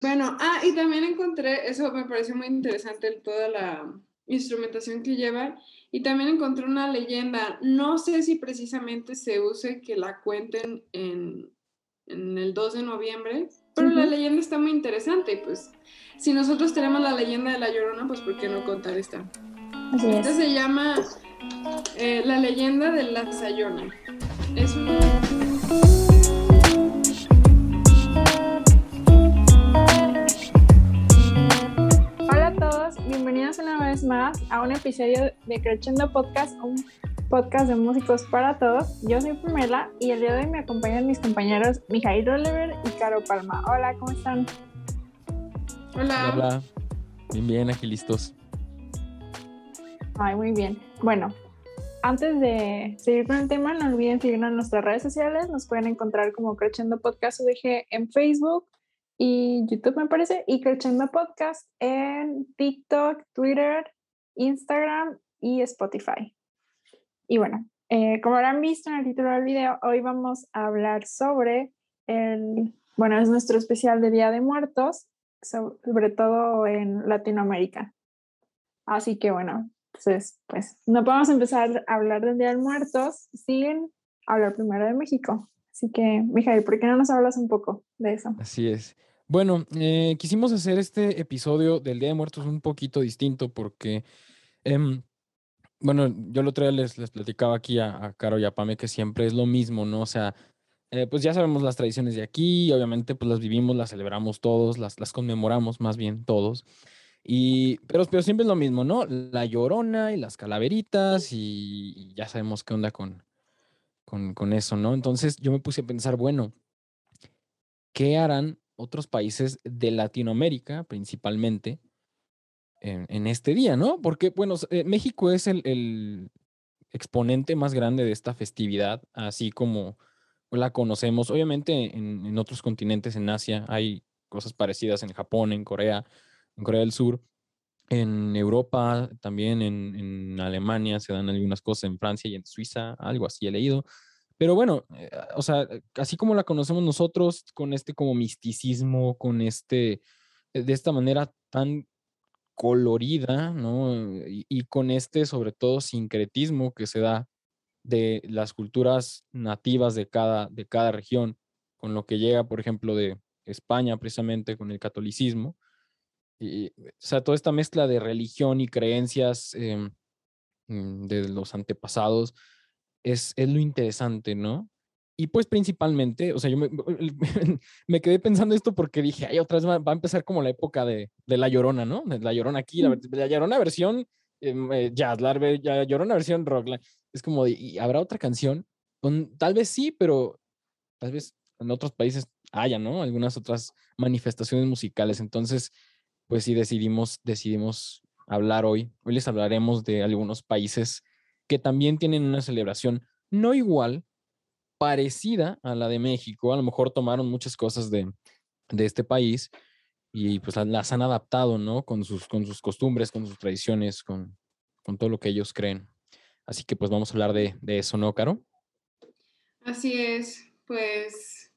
Bueno, ah, y también encontré, eso me pareció muy interesante, toda la instrumentación que lleva, y también encontré una leyenda, no sé si precisamente se use que la cuenten en, el 2 de noviembre, pero la leyenda está muy interesante, y pues si nosotros tenemos la leyenda de la Llorona, pues ¿por qué no contar esta? esta se llama eh, La leyenda de la Sayona. Es una... bienvenidos una vez más a un episodio de Crescendo Podcast, un podcast de músicos para todos. Yo soy Pamela y el día de hoy me acompañan mis compañeros Mijail Oliver y Caro Palma. Hola, ¿cómo están? Hola. Hola. Bien, bien, aquí listos. Ay, muy bien. Bueno, antes de seguir con el tema, no olviden seguirnos en nuestras redes sociales. Nos pueden encontrar como Crescendo Podcast UDG en Facebook, y YouTube me parece, y Crescendo Podcast en TikTok, Twitter, Instagram y Spotify. Y bueno, eh, como habrán visto en el título del video, hoy vamos a hablar sobre el, bueno, es nuestro especial de Día de Muertos, sobre todo en Latinoamérica. Así que bueno, pues, pues no podemos empezar a hablar del Día de Muertos sin hablar primero de México. Así que, Mijail, ¿por qué no nos hablas un poco de eso? Así es. Bueno, eh, quisimos hacer este episodio del Día de Muertos un poquito distinto porque, em, bueno, yo lo otro les, les platicaba aquí a, Caro y a Pame que siempre es lo mismo, ¿no? O sea, eh, pues ya sabemos las tradiciones de aquí, obviamente pues las vivimos, las celebramos todos, las, conmemoramos más bien todos. Y, pero, pero siempre es lo mismo, ¿no? La llorona y las calaveritas y, ya sabemos qué onda con, con eso, ¿no? Entonces yo me puse a pensar, bueno, ¿qué harán otros países de Latinoamérica, principalmente, en, este día, ¿no? Porque, bueno, eh, México es el, exponente más grande de esta festividad, así como la conocemos. Obviamente en, otros continentes, en Asia, hay cosas parecidas en Japón, en Corea, en Corea del Sur, en Europa, también en, en Alemania se dan algunas cosas, en Francia y en Suiza, algo así he leído. Pero bueno, eh, o sea, así como la conocemos nosotros, con este como misticismo, con este, eh, de esta manera tan colorida, ¿no? Y, con este, sobre todo, sincretismo que se da de las culturas nativas de cada, de cada región, con lo que llega, por ejemplo, de España, precisamente con el catolicismo. Y, o sea, toda esta mezcla de religión y creencias em, mm, de los antepasados, es, lo interesante, ¿no? Y pues principalmente, o sea, yo me, quedé pensando esto porque dije, ay, otra vez va, a empezar como la época de, La Llorona, ¿no? De la Llorona aquí, la, la Llorona versión em, eh, jazz, la, Llorona versión rock. es como, ¿y habrá otra canción? tal vez sí, pero tal vez en otros países haya, ¿no? Algunas otras manifestaciones musicales. Entonces, pues sí decidimos, decidimos hablar hoy. Hoy les hablaremos de algunos países que también tienen una celebración no igual, parecida a la de México. A lo mejor tomaron muchas cosas de, este país y pues las han adaptado, ¿no? Con sus, con sus costumbres, con sus tradiciones, con, todo lo que ellos creen. Así que pues vamos a hablar de, eso, ¿no, Caro? Así es, pues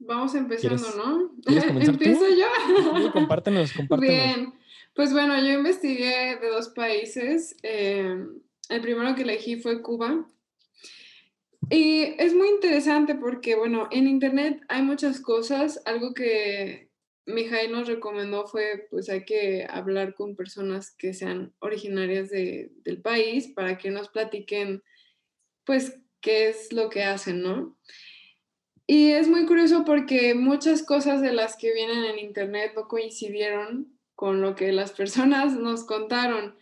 vamos empezando, ¿no? Empiezo yo. Sí, compártenos, compártenos. Bien, pues bueno, yo investigué de dos países. Eh, el primero que elegí fue Cuba. Y es muy interesante porque, bueno, en Internet hay muchas cosas. Algo que Mijail nos recomendó fue, pues hay que hablar con personas que sean originarias de, del país para que nos platiquen, pues, qué es lo que hacen, ¿no? Y es muy curioso porque muchas cosas de las que vienen en Internet no coincidieron con lo que las personas nos contaron.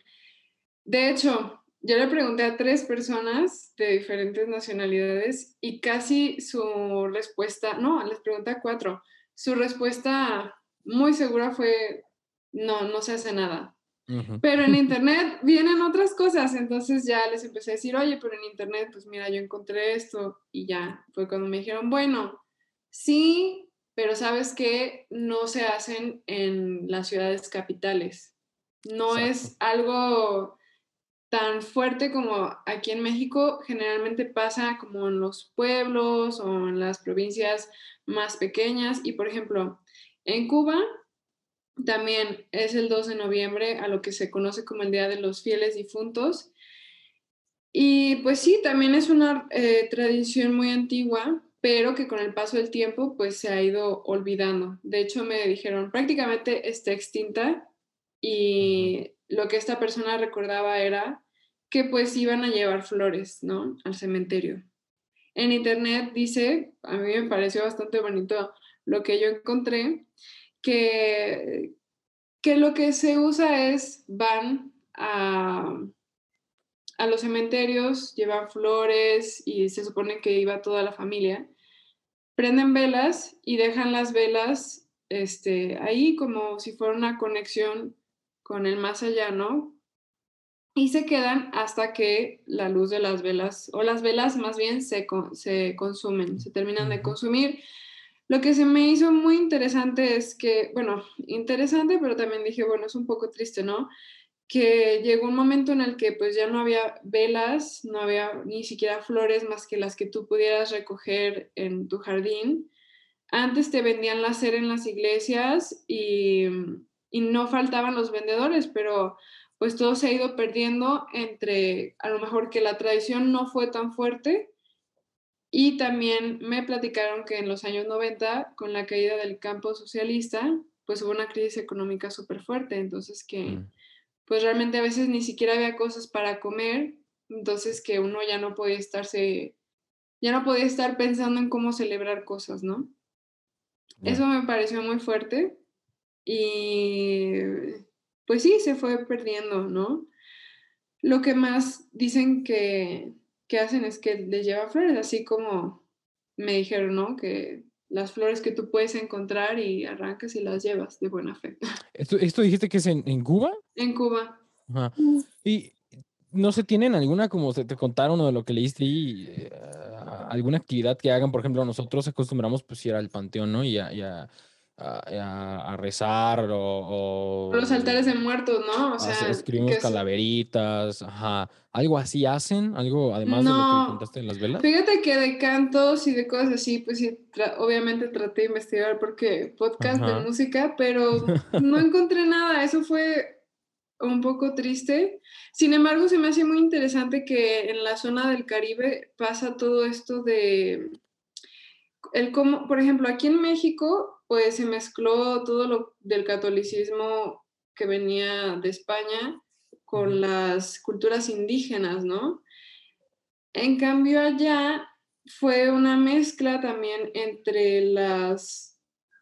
De hecho, yo le pregunté a tres personas de diferentes nacionalidades y casi su respuesta, no, les pregunté a cuatro, su respuesta muy segura fue, no, no se hace nada. Pero en internet vienen otras cosas, entonces ya les empecé a decir, oye, pero en internet, pues mira, yo encontré esto y ya, fue cuando me dijeron, bueno, sí, pero sabes que no se hacen en las ciudades capitales. No es algo tan fuerte como aquí en México, generalmente pasa como en los pueblos o en las provincias más pequeñas. Y por ejemplo, en Cuba también es el 2 de noviembre, a lo que se conoce como el Día de los Fieles Difuntos. Y pues sí, también es una eh, tradición muy antigua, pero que con el paso del tiempo pues se ha ido olvidando. De hecho, me dijeron prácticamente está extinta y lo que esta persona recordaba era que pues iban a llevar flores, ¿no? Al cementerio. En internet dice, a mí me pareció bastante bonito lo que yo encontré, que, que lo que se usa es van a, a los cementerios, llevan flores y se supone que iba toda la familia, prenden velas y dejan las velas este, ahí como si fuera una conexión con el más allá, ¿no? Y se quedan hasta que la luz de las velas, o las velas más bien, se, se consumen, se terminan de consumir. Lo que se me hizo muy interesante es que, bueno, interesante, pero también dije, bueno, es un poco triste, ¿no? Que llegó un momento en el que pues ya no había velas, no había ni siquiera flores más que las que tú pudieras recoger en tu jardín. Antes te vendían láser en las iglesias y y no faltaban los vendedores, pero pues todo se ha ido perdiendo entre a lo mejor que la tradición no fue tan fuerte y también me platicaron que en los años 90, con la caída del campo socialista, pues hubo una crisis económica súper fuerte, entonces que mm. pues realmente a veces ni siquiera había cosas para comer, entonces que uno ya no podía estarse, ya no podía estar pensando en cómo celebrar cosas, ¿no? Eso me pareció muy fuerte y pues sí, se fue perdiendo, ¿no? Lo que más dicen que, que hacen es que les lleva flores, así como me dijeron, ¿no? Que las flores que tú puedes encontrar y arrancas y las llevas de buena fe. ¿Esto, esto dijiste que es en, en Cuba? En Cuba. Y no se tienen alguna, como te, te contaron o de lo que leíste y eh, alguna actividad que hagan, por ejemplo, nosotros acostumbramos pues ir al panteón, ¿no? Y a, y a a, rezar o, Los altares de muertos, ¿no? O sea, escribimos calaveritas, ajá. ¿Algo así hacen? ¿Algo además de lo que contaste en las velas? Fíjate que de cantos y de cosas así, pues sí, obviamente traté de investigar porque podcast de música, pero no encontré nada. Eso fue un poco triste. Sin embargo, se me hace muy interesante que en la zona del Caribe pasa todo esto de el cómo, por ejemplo, aquí en México pues se mezcló todo lo del catolicismo que venía de España con las culturas indígenas, ¿no? En cambio allá fue una mezcla también entre las,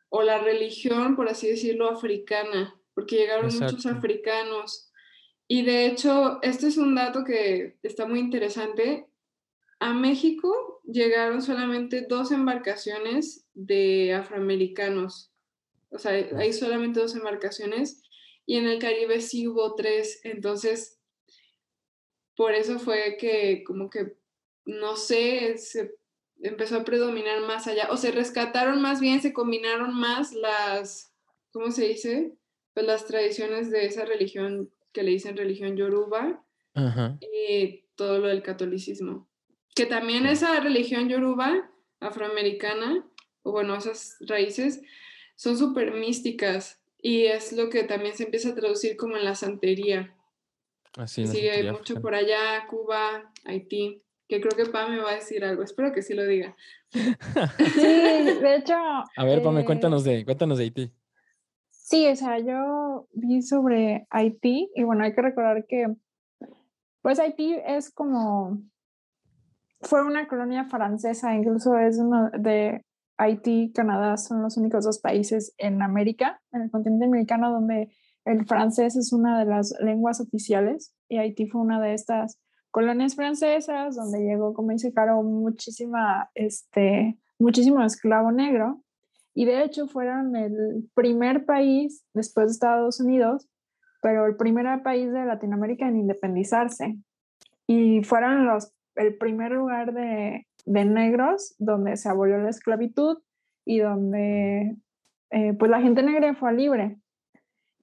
o la religión, por así decirlo, africana, porque llegaron muchos africanos. Y de hecho, este es un dato que está muy interesante. A México llegaron solamente dos embarcaciones de afroamericanos. O sea, hay solamente dos embarcaciones y en el Caribe sí hubo tres. Entonces, por eso fue que como que, no sé, se empezó a predominar más allá. O se rescataron más bien, se combinaron más las, ¿cómo se dice? Pues las tradiciones de esa religión que le dicen religión yoruba y todo lo del catolicismo que también esa religión yoruba afroamericana, bueno, esas raíces, son súper místicas y es lo que también se empieza a traducir como en la santería. Así Sí, hay mucho por allá, Cuba, Haití, que creo que Pam me va a decir algo, espero que sí lo diga. Sí, de hecho... A ver, Pam, eh, cuéntanos de, cuéntanos de Haití. Sí, o sea, yo vi sobre Haití y bueno, hay que recordar que pues Haití es como fue una colonia francesa, incluso es uno de Haití y Canadá son los únicos dos países en América, en el continente americano, donde el francés es una de las lenguas oficiales y Haití fue una de estas colonias francesas donde llegó, como dice Caro, muchísima, este, muchísimo esclavo negro. Y de hecho fueron el primer país después de Estados Unidos, pero el primer país de Latinoamérica en independizarse. Y fueron los el primer lugar de, negros donde se abolió la esclavitud y donde eh, pues la gente negra fue libre.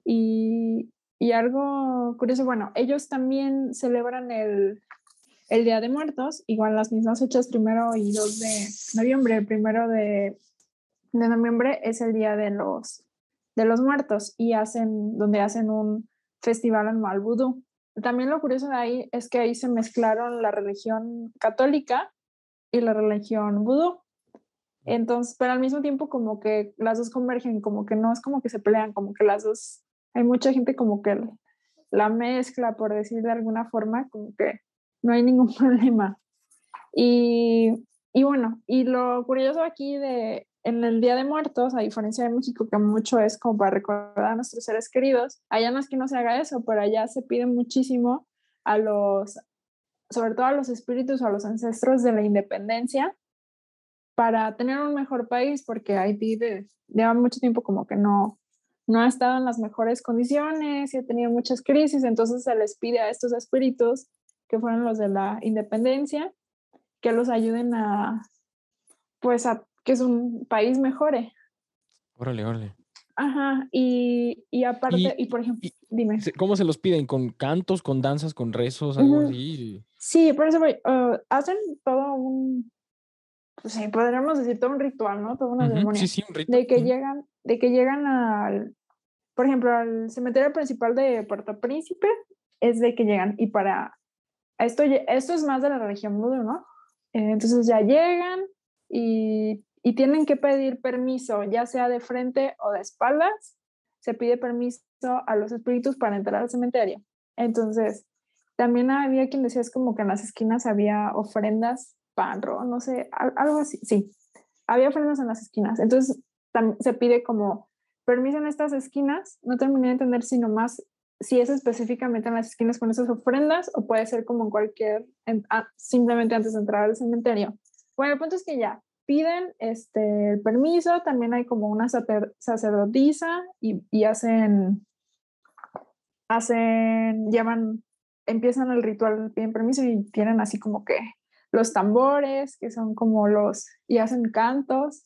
Y, algo curioso, bueno, ellos también celebran el, Día de Muertos, igual las mismas fechas, primero y 2 de noviembre. El primero de, de noviembre es el Día de los de los Muertos y hacen, donde hacen un festival anual vudú. También lo curioso de ahí es que ahí se mezclaron la religión católica y la religión vudú. Entonces, pero al mismo tiempo como que las dos convergen, como que no es como que se pelean, como que las dos, hay mucha gente como que la mezcla, por decir de alguna forma, como que no hay ningún problema. Y, y bueno, y lo curioso aquí de en el Día de Muertos, a diferencia de México, que mucho es como para recordar a nuestros seres queridos, allá no es que no se haga eso, pero allá se pide muchísimo a los, sobre todo a los espíritus o a los ancestros de la independencia, para tener un mejor país, porque Haití lleva mucho tiempo como que no, no ha estado en las mejores condiciones y ha tenido muchas crisis, entonces se les pide a estos espíritus, que fueron los de la independencia, que los ayuden a, pues a que es un país mejore. Órale, órale. Ajá, y, y aparte, y, por ejemplo, dime. ¿Cómo se los piden? ¿Con cantos, con danzas, con rezos, algo así? Sí, por eso uh, hacen todo un, pues sí, podríamos decir todo un ritual, ¿no? Toda una ceremonia. Sí, sí, un ritual. De que llegan, de que llegan al, por ejemplo, al cementerio principal de Puerto Príncipe, es de que llegan, y para, esto, esto es más de la religión mudo, ¿no? Eh, entonces ya llegan y y tienen que pedir permiso, ya sea de frente o de espaldas, se pide permiso a los espíritus para entrar al cementerio. Entonces, también había quien decía es como que en las esquinas había ofrendas, pan, no sé, algo así, sí, había ofrendas en las esquinas. Entonces, se pide como permiso en estas esquinas, no terminé de entender si nomás, si es específicamente en las esquinas con esas ofrendas o puede ser como en cualquier, simplemente antes de entrar al cementerio. Bueno, el punto es que ya, piden este, el permiso, también hay como una sacerdotisa y, y hacen, hacen, llaman, empiezan el ritual, piden permiso y tienen así como que los tambores, que son como los, y hacen cantos,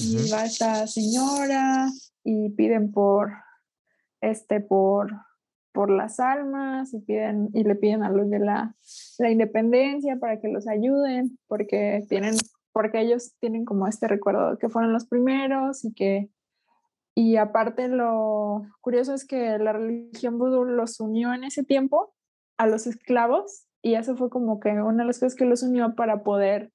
y va esta señora y piden por, este, por, por las almas y piden, y le piden a los de la, la independencia para que los ayuden, porque tienen porque ellos tienen como este recuerdo que fueron los primeros y que, y aparte lo curioso es que la religión vudú los unió en ese tiempo a los esclavos y eso fue como que una de las cosas que los unió para poder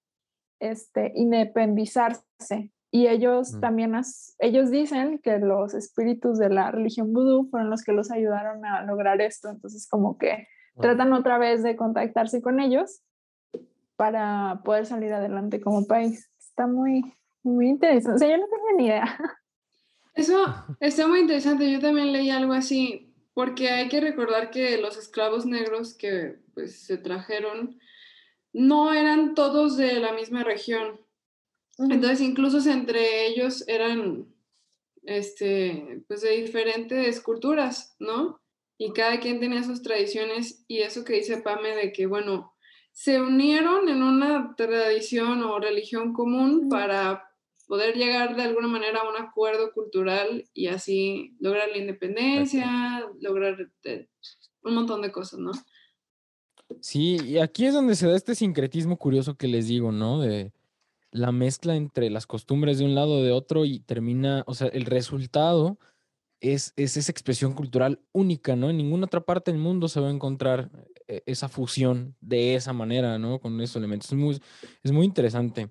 este, independizarse. Y ellos mm. también, ellos dicen que los espíritus de la religión vudú fueron los que los ayudaron a lograr esto. Entonces como que tratan otra vez de contactarse con ellos para poder salir adelante como país. Está muy, muy interesante. O sea, yo no tenía ni idea. Eso está muy interesante. Yo también leí algo así, porque hay que recordar que los esclavos negros que pues, se trajeron no eran todos de la misma región. Entonces, incluso entre ellos eran este, pues de diferentes culturas, ¿no? Y cada quien tenía sus tradiciones y eso que dice Pame de que, bueno, se unieron en una tradición o religión común para poder llegar de alguna manera a un acuerdo cultural y así lograr la independencia, lograr eh, un montón de cosas, ¿no? Sí, y aquí es donde se da este sincretismo curioso que les digo, ¿no? De la mezcla entre las costumbres de un lado de otro y termina, o sea, el resultado es, esa expresión cultural única, ¿no? En ninguna otra parte del mundo se va a encontrar eh, esa fusión de esa manera, ¿no? Con esos elementos. Es muy, es muy interesante.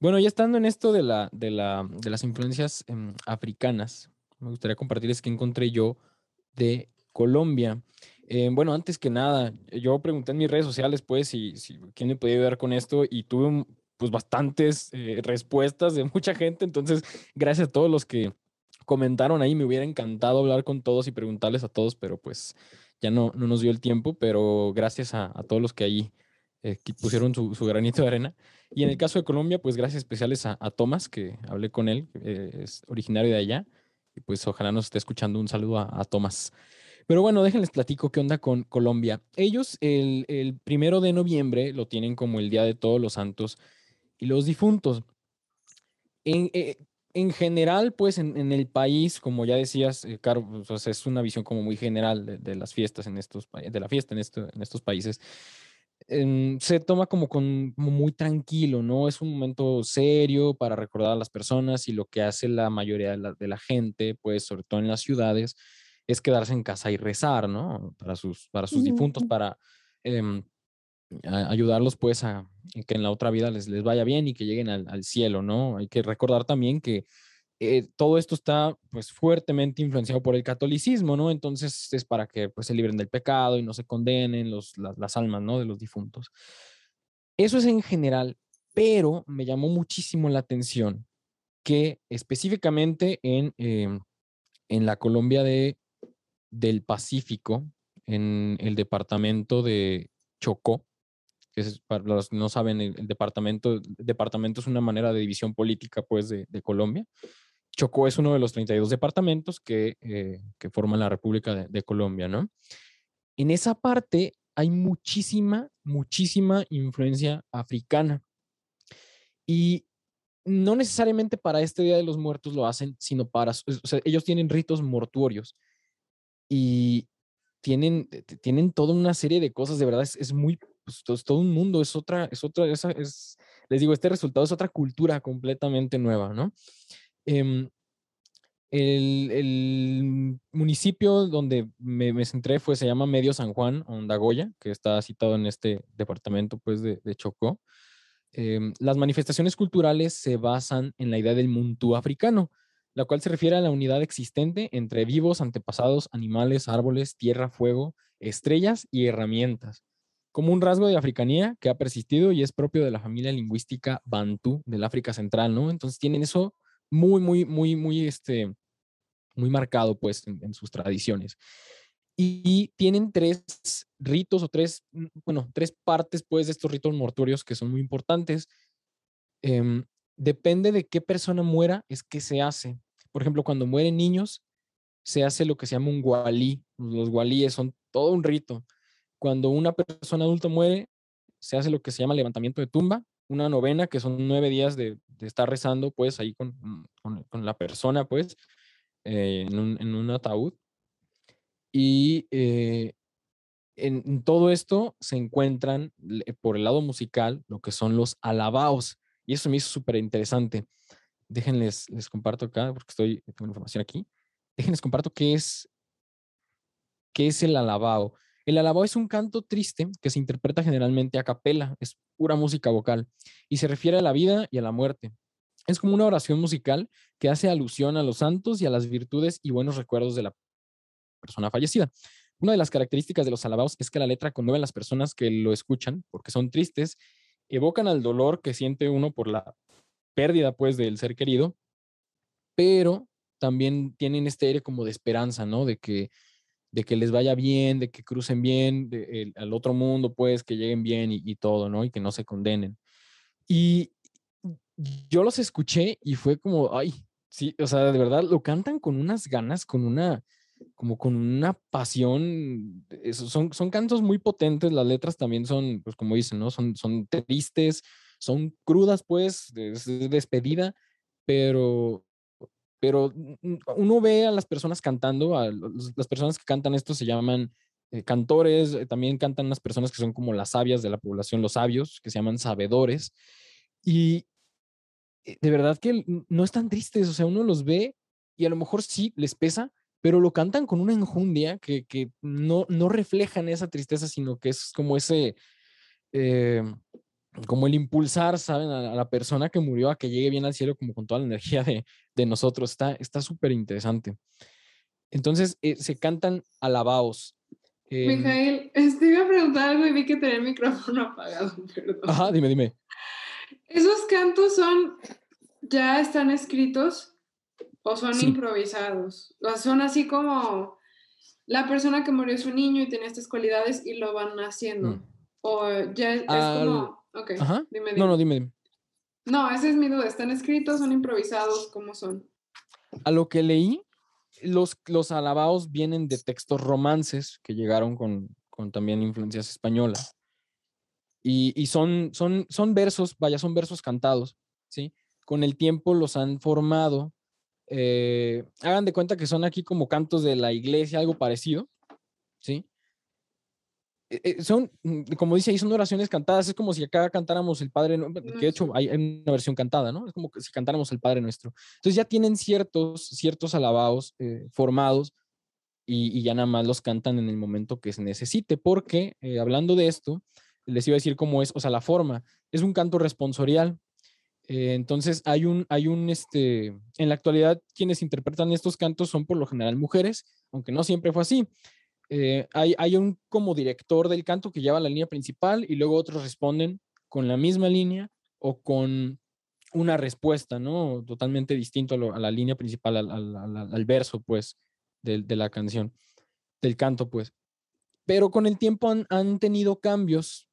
Bueno, ya estando en esto de, la, de, la, de las influencias em, africanas, me gustaría compartirles que encontré yo de Colombia. Eh, bueno, antes que nada, yo pregunté en mis redes sociales, pues, si, si quién me podía ayudar con esto y tuve pues bastantes eh, respuestas de mucha gente. Entonces, gracias a todos los que comentaron ahí, me hubiera encantado hablar con todos y preguntarles a todos, pero pues ya no, no nos dio el tiempo, pero gracias a, todos los que ahí eh, pusieron su, granito de arena. Y en el caso de Colombia, pues gracias especiales a, Tomás, que hablé con él, eh, es originario de allá, y pues ojalá nos esté escuchando. Un saludo a, Tomás. Pero bueno, déjenles platico qué onda con Colombia. Ellos el, el primero de noviembre lo tienen como el Día de Todos los Santos y los Difuntos. En, eh, en general, pues en, el país, como ya decías, eh, pues, es una visión como muy general de, las fiestas en estos de la fiesta en, esto, en estos países. Em, se toma como, con, como muy tranquilo, ¿no? Es un momento serio para recordar a las personas y lo que hace la mayoría de la, gente, pues sobre todo en las ciudades, es quedarse en casa y rezar, ¿no? Para sus, para sus difuntos, para em, ayudarlos pues a que en la otra vida les, les vaya bien y que lleguen al, al cielo, ¿no? Hay que recordar también que eh, todo esto está pues fuertemente influenciado por el catolicismo, ¿no? Entonces es para que pues se libren del pecado y no se condenen los, las, almas, ¿no? De los difuntos. Eso es en general, pero me llamó muchísimo la atención que específicamente en, em, en la Colombia de, del Pacífico, en el departamento de Chocó, que es, para los que no saben, el, departamento, departamento es una manera de división política, pues, de, de Colombia. Chocó es uno de los 32 departamentos que, eh, que forman la República de, Colombia, ¿no? En esa parte hay muchísima, muchísima influencia africana. Y no necesariamente para este Día de los Muertos lo hacen, sino para, ellos tienen ritos mortuorios y tienen, tienen toda una serie de cosas, de verdad, es, muy, pues, todo, un mundo, es otra, es otra, es, les digo, este resultado es otra cultura completamente nueva, ¿no? Em, el, municipio donde me, centré fue, se llama Medio San Juan, Ondagoya, que está citado en este departamento pues, de, Chocó. Em, las manifestaciones culturales se basan en la idea del muntú africano, la cual se refiere a la unidad existente entre vivos, antepasados, animales, árboles, tierra, fuego, estrellas y herramientas, como un rasgo de africanía que ha persistido y es propio de la familia lingüística bantú del África Central, ¿no? Entonces tienen eso muy, muy, muy, muy, este, muy marcado pues en, sus tradiciones. Y, tienen tres ritos o tres, mm, bueno, tres partes pues de estos ritos mortuorios que son muy importantes. Em, depende de qué persona muera, es que se hace. Por ejemplo, cuando mueren niños, se hace lo que se llama un gualí. Los gualíes son todo un rito. Cuando una persona adulta muere, se hace lo que se llama levantamiento de tumba, una novena, que son nueve días de, estar rezando, pues, ahí con, mm, con, la persona, pues, eh, en, un, en, un, ataúd. Y eh, en, todo esto se encuentran, por el lado musical, lo que son los alabaos. Y eso me hizo súper interesante. Déjenles, les comparto acá, porque estoy, tengo información aquí. Déjenles comparto qué es, qué es el alabao. El alabao es un canto triste que se interpreta generalmente a capela, es pura música vocal y se refiere a la vida y a la muerte. Es como una oración musical que hace alusión a los santos y a las virtudes y buenos recuerdos de la persona fallecida. Una de las características de los alabaos es que la letra conmueve a las personas que lo escuchan porque son tristes, evocan al dolor que siente uno por la pérdida pues del ser querido, pero también tienen este aire como de esperanza, ¿no? De que de que les vaya bien, de que crucen bien al otro mundo, pues, que lleguen bien y, todo, ¿no? Y que no se condenen. Y yo los escuché y fue como, ay, sí, o sea, de verdad lo cantan con unas ganas, con una, como con una pasión. son, son cantos muy potentes, las letras también son, pues como dicen, ¿no? Son, son tristes, son crudas, pues, de despedida, pero, pero uno ve a las personas cantando, a las personas que cantan esto se llaman eh, cantores, eh, también cantan las personas que son como las sabias de la población, los sabios, que se llaman sabedores. Y eh, de verdad que no están tristes, o sea, uno los ve y a lo mejor sí les pesa, pero lo cantan con una enjundia que, que no, no reflejan esa tristeza, sino que es como ese, como el impulsar, ¿saben? A, la persona que murió a que llegue bien al cielo, como con toda la energía de, de nosotros. Está súper interesante. Entonces, eh, se cantan alabaos. Em, Mijael, te iba a preguntar algo y vi que tenía el micrófono apagado, perdón. Ajá, dime, dime. ¿Esos cantos son, ya están escritos o son improvisados? O son así como la persona que murió es un niño y tiene estas cualidades y lo van haciendo. Mm. O ya es, como Ok, dime, No, no, dime, No, esa es mi duda. ¿Están escritos? ¿Son improvisados? ¿Cómo son? A lo que leí, los, los alabados vienen de textos romances que llegaron con, con también influencias españolas. Y, y, son, son, son versos, vaya, son versos cantados, ¿sí? Con el tiempo los han formado. Eh, hagan de cuenta que son aquí como cantos de la iglesia, algo parecido, ¿sí? Eh, eh, son, mm, como dice ahí, son oraciones cantadas. Es como si acá cantáramos el Padre, que de hecho hay una versión cantada, ¿no? Es como si cantáramos el Padre Nuestro. Entonces ya tienen ciertos, ciertos alabados eh, formados y, ya nada más los cantan en el momento que se necesite, porque hablando de esto, les iba a decir cómo es, o sea, la forma, es un canto responsorial. entonces hay un, hay un, este, en la actualidad quienes interpretan estos cantos son por lo general mujeres, aunque no siempre fue así. Eh, hay, un como director del canto que lleva la línea principal y luego otros responden con la misma línea o con una respuesta, ¿no? Totalmente distinto a, la línea principal, al, verso, pues, de, la canción, del canto, pues. Pero con el tiempo han, tenido cambios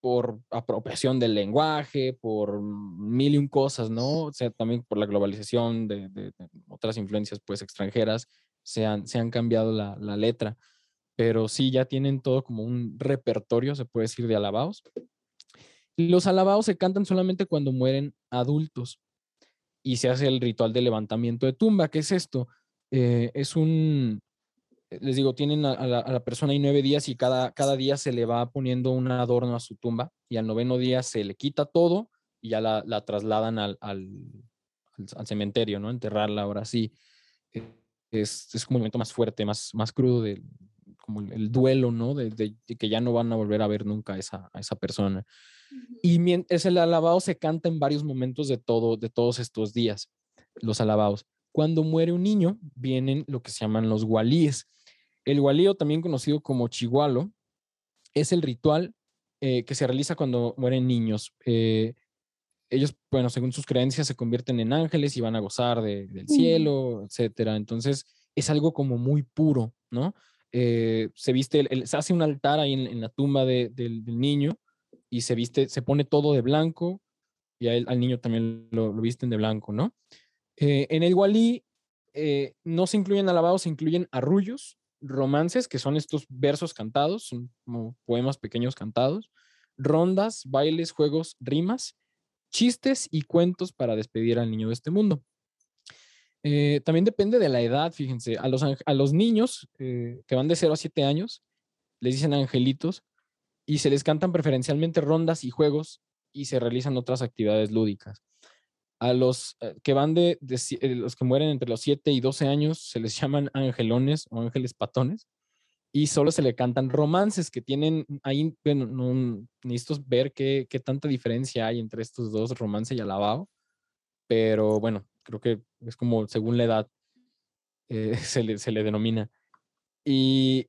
por apropiación del lenguaje, por mil y un cosas, ¿no? O sea, también por la globalización de, otras influencias, pues, extranjeras, se han, se han cambiado la, la letra pero sí ya tienen todo como un repertorio, se puede decir, de alabados. Los alabados se cantan solamente cuando mueren adultos y se hace el ritual de levantamiento de tumba. ¿Qué es esto? Eh, es un, les digo, tienen a, la, persona ahí nueve días y cada, cada día se le va poniendo un adorno a su tumba y al noveno día se le quita todo y ya la, trasladan al, al, cementerio, ¿no? Enterrarla ahora sí. Es, es como un momento más fuerte, más, más crudo de, como el, duelo, ¿no? De, que ya no van a volver a ver nunca a esa, a esa persona. Y es el alabado se canta en varios momentos de, todo, de todos estos días, los alabados. Cuando muere un niño, vienen lo que se llaman los gualíes. El gualío, también conocido como chigualo, es el ritual eh, que se realiza cuando mueren niños. Eh, ellos, bueno, según sus creencias, se convierten en ángeles y van a gozar del cielo, etcétera. Entonces, es algo como muy puro, ¿no? Eh, se viste, se hace un altar ahí en, la tumba del, niño y se viste, se pone todo de blanco y al niño también lo, visten de blanco, ¿no? Eh, en el Walí eh, no se incluyen alabados, se incluyen arrullos, romances, que son estos versos cantados, son poemas pequeños cantados, rondas, bailes, juegos, rimas, chistes y cuentos para despedir al niño de este mundo. Eh, también depende de la edad, fíjense. A los, a los niños eh, que van de 0 a 7 años, les dicen angelitos y se les cantan preferencialmente rondas y juegos y se realizan otras actividades lúdicas. A los eh, que van de, los que mueren entre los 7 y 12 años se les llaman angelones o ángeles patones y solo se le cantan romances que tienen ahí, bueno, no, necesito ver qué, qué tanta diferencia hay entre estos dos, romance y alabado, pero bueno, creo que es como según la edad eh, se, le, se, le, denomina. Y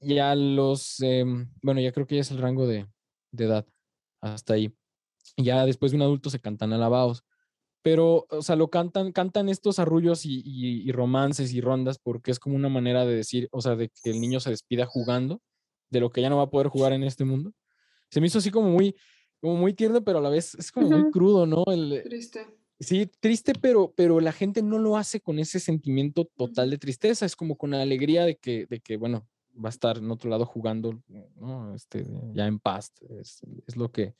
ya los, em, bueno, ya creo que ya es el rango de, de, edad, hasta ahí. Ya después de un adulto se cantan alabados, pero, o sea, lo cantan, cantan estos arrullos y, y, romances y rondas porque es como una manera de decir, o sea, de que el niño se despida jugando de lo que ya no va a poder jugar en este mundo. Se me hizo así como muy, como muy tierno, pero a la vez es como muy crudo, ¿no? El, Triste Sí, triste, pero, pero la gente no lo hace con ese sentimiento total de tristeza, es como con la alegría de que, de que bueno, va a estar en otro lado jugando, ¿no? Este, ya en paz, es, lo, que,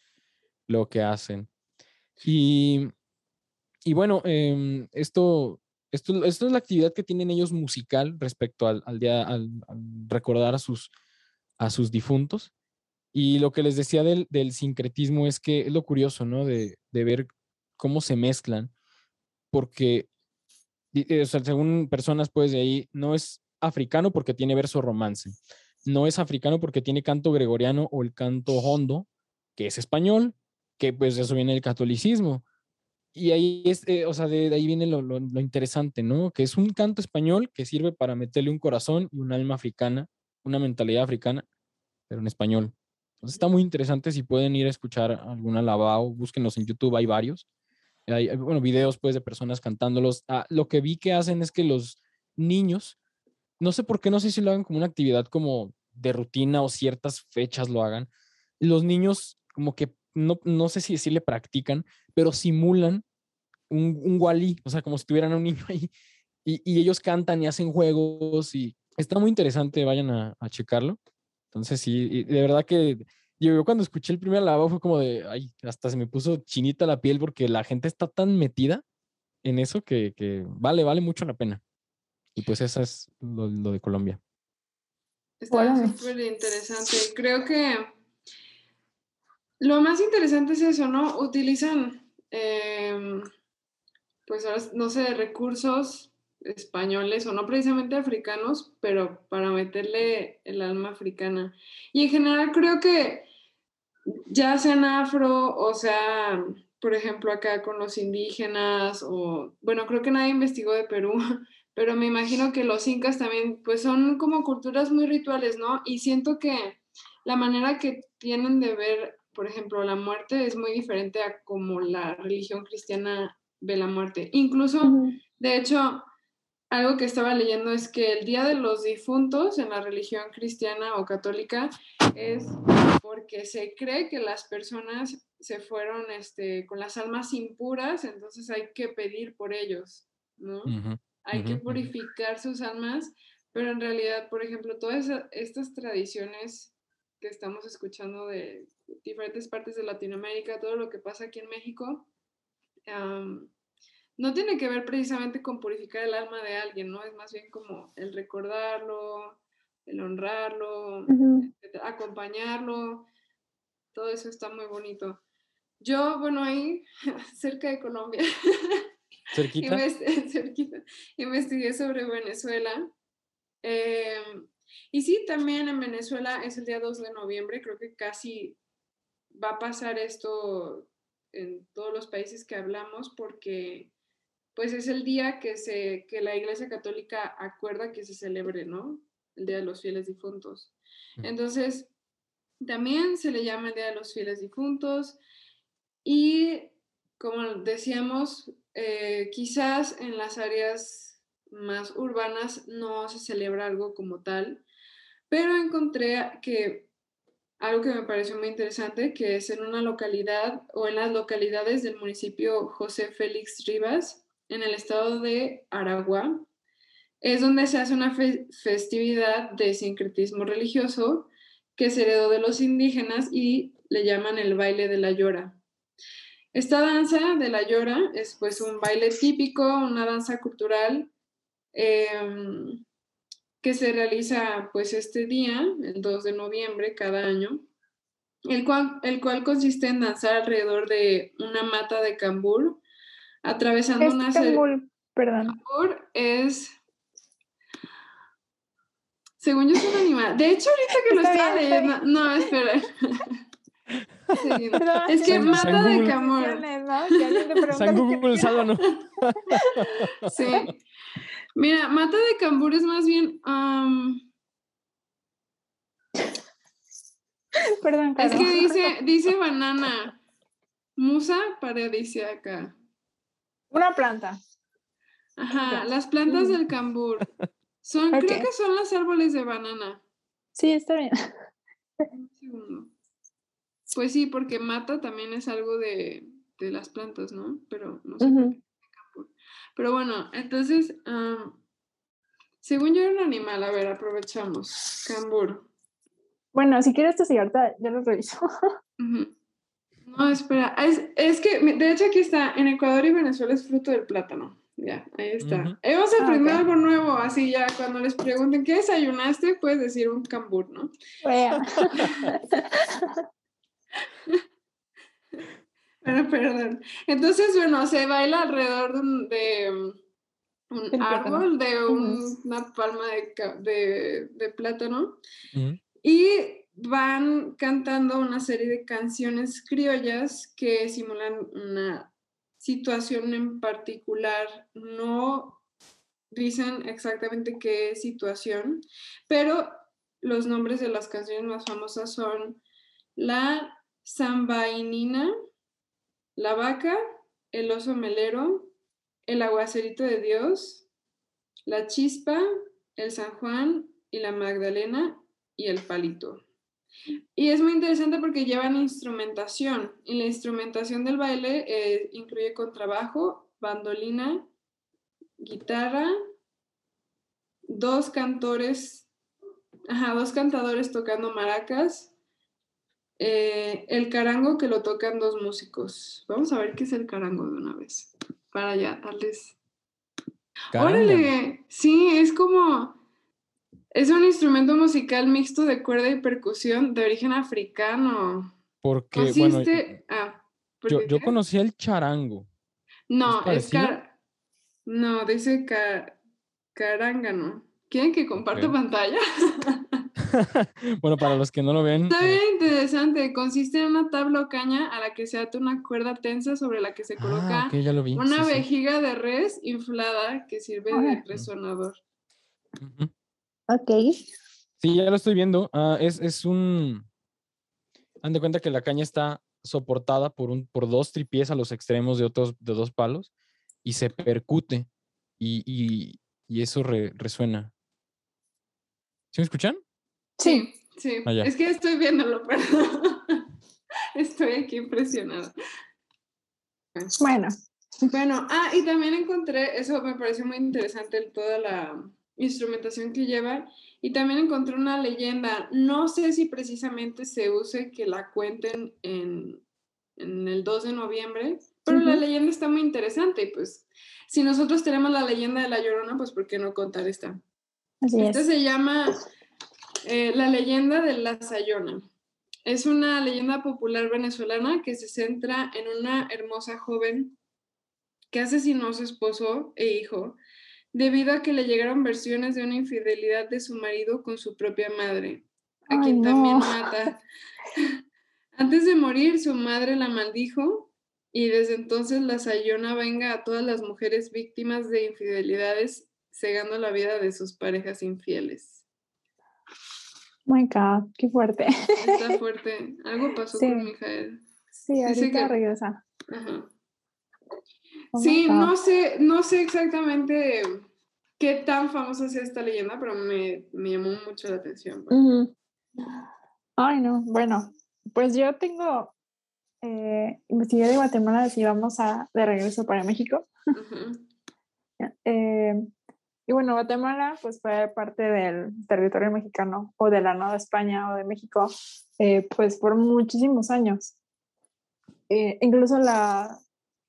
lo que hacen. Y, y bueno, em, esto, esto, esto, es la actividad que tienen ellos musical respecto al, al día, al, recordar a sus, a sus difuntos. Y lo que les decía del, del sincretismo es que es lo curioso, ¿no? De, de ver cómo se mezclan, porque eh, según personas, pues de ahí no es africano porque tiene verso romance, no es africano porque tiene canto gregoriano o el canto hondo, que es español, que pues eso viene del catolicismo. Y ahí es, eh, o sea, de, ahí viene lo, lo, interesante, ¿no? Que es un canto español que sirve para meterle un corazón y un alma africana, una mentalidad africana, pero en español. Entonces está muy interesante si pueden ir a escuchar algún alabao, búsquenlos en YouTube, hay varios. Hay, bueno, videos pues de personas cantándolos. Ah, lo que vi que hacen es que los niños, no sé por qué, no sé si lo hagan como una actividad como de rutina o ciertas fechas lo hagan. Los niños como que no, no sé si decirle practican, pero simulan un, un wally, o sea, como si tuvieran un niño ahí. Y, y, ellos cantan y hacen juegos y está muy interesante, vayan a, a checarlo. Entonces sí, de verdad que yo, cuando escuché el primer lavabo fue como de, ay, hasta se me puso chinita la piel porque la gente está tan metida en eso que, que vale, vale mucho la pena. Y pues eso es lo, de Colombia. Está súper interesante. Creo que lo más interesante es eso, ¿no? Utilizan, em, pues no sé, recursos españoles o no precisamente africanos, pero para meterle el alma africana. Y en general creo que ya sean afro o sea, por ejemplo, acá con los indígenas o, bueno, creo que nadie investigó de Perú, pero me imagino que los incas también, pues son como culturas muy rituales, ¿no? Y siento que la manera que tienen de ver por ejemplo, la muerte es muy diferente a como la religión cristiana ve la muerte. Incluso, de hecho, algo que estaba leyendo es que el Día de los Difuntos en la religión cristiana o católica es porque se cree que las personas se fueron este, con las almas impuras, entonces hay que pedir por ellos, ¿no? hay que purificar sus almas, pero en realidad, por ejemplo, todas estas tradiciones que estamos escuchando de diferentes partes de Latinoamérica, todo lo que pasa aquí en México, no tiene que ver precisamente con purificar el alma de alguien, ¿no? Es más bien como el recordarlo, el honrarlo, acompañarlo, todo eso está muy bonito. Yo, bueno, ahí, cerca de Colombia, ¿Cerquita? cerquita, investigué sobre Venezuela. Eh, y sí, también en Venezuela es el día 2 de noviembre, creo que casi va a pasar esto en todos los países que hablamos porque pues es el día que, se, que la Iglesia Católica acuerda que se celebre, ¿no? El Día de los Fieles Difuntos. Entonces, también se le llama el Día de los Fieles Difuntos y, como decíamos, eh, quizás en las áreas más urbanas no se celebra algo como tal, pero encontré que algo que me pareció muy interesante, que es en una localidad o en las localidades del municipio José Félix Rivas, en el estado de Aragua, es donde se hace una festividad de sincretismo religioso que se heredó de los indígenas y le llaman el baile de la llora. Esta danza de la llora es pues un baile típico, una danza cultural Em, que se realiza pues este día, el 2 de noviembre cada año, el cual, el cual consiste en danzar alrededor de una mata de cambur, atravesando es una... Cambur, perdón. Es... Según yo es un animal. De hecho, ahorita que lo estaba leyendo... No, espera. es que mata de cambur. San Google, sálvanos. Sí. Mira, mata de cambur es más bien. Perdón, Es que dice, dice banana. Musa paradisiaca. Una planta. Ajá, las plantas del cambur. Son, creo que son los árboles de banana. Sí, está bien. Pues sí, porque mata también es algo de, de las plantas, ¿no? Pero no sé. Pero bueno, entonces, según yo era un animal, a ver, aprovechamos. Cambur. Bueno, si quieres te ahorita ya lo reviso. No, espera, es, que, de hecho aquí está, en Ecuador y Venezuela es fruto del plátano. Ya, ahí está. Vamos a ah, aprender algo nuevo, así ya cuando les pregunten qué desayunaste, puedes decir un cambur, ¿no? Pero perdón. Entonces, bueno, se baila alrededor de un, de un árbol, de una palma de, de, plátano. Y van cantando una serie de canciones criollas que simulan una situación en particular. No dicen exactamente qué situación, pero los nombres de las canciones más famosas son La Zambainina, la vaca, el oso melero, el aguacerito de Dios, la chispa, el San Juan y la Magdalena y el palito. Y es muy interesante porque llevan instrumentación y la instrumentación del baile eh, incluye contrabajo, bandolina, guitarra, dos cantores, ajá, dos cantadores tocando maracas, eh, el carango que lo tocan dos músicos. Vamos a ver qué es el carango de una vez. Para ya darles. Órale, sí, es como. Es un instrumento musical mixto de cuerda y percusión de origen africano. Porque, Consiste... ah, ¿por yo, qué yo qué? conocí el charango. No, es car... No, dice ca... carángano. ¿Quieren que comparta pantalla? bueno, para los que no lo ven, Está eh, bien interesante. Consiste en una tabla o caña a la que se ata una cuerda tensa sobre la que se coloca ah, ok, ya lo vi. una sí, sí. vejiga de res inflada que sirve de resonador. Ujú. Ok. Sí, ya lo estoy viendo. Ah, es, es un. Han de cuenta que la caña está soportada por, un, por dos tripiés a los extremos de otros de dos palos y se percute y, y- y eso re- resuena. ¿Sí me escuchan? Sí. sí. Ah. Es que estoy viéndolo, perdón. Estoy aquí impresionada. Bueno, Bueno, ah, y también encontré, eso me pareció muy interesante, toda la instrumentación que lleva. Y también encontré una leyenda. No sé si precisamente se use que la cuenten en, en el 2 de noviembre, pero la leyenda está muy interesante. Y pues, si nosotros tenemos la leyenda de la Llorona, pues ¿por qué no contar esta? así Esta es. se llama eh, La leyenda de la Sayona. Es una leyenda popular venezolana que se centra en una hermosa joven que asesinó a su esposo e hijo debido a que le llegaron versiones de una infidelidad de su marido con su propia madre, a Ay, quien también no. mata. Antes de morir, su madre la maldijo y desde entonces la Sayona venga a todas las mujeres víctimas de infidelidades, cegando la vida de sus parejas infieles. Oh my God, qué fuerte. Está fuerte. Algo pasó Sí. con Mijael. Sí, Dice ahorita que- regresa. Ajá. Oh Sí, no sé, no sé exactamente qué tan famosa es esta leyenda, pero me, me llamó mucho la atención. pues. Ujú. Ay, no. Bueno, pues yo tengo. Eh, investigué de Guatemala si vamos a, de regreso para México. Ujú. Eh, y bueno, Guatemala pues fue parte del territorio mexicano o de la Nueva España o de México eh, pues por muchísimos años. Eh, incluso la-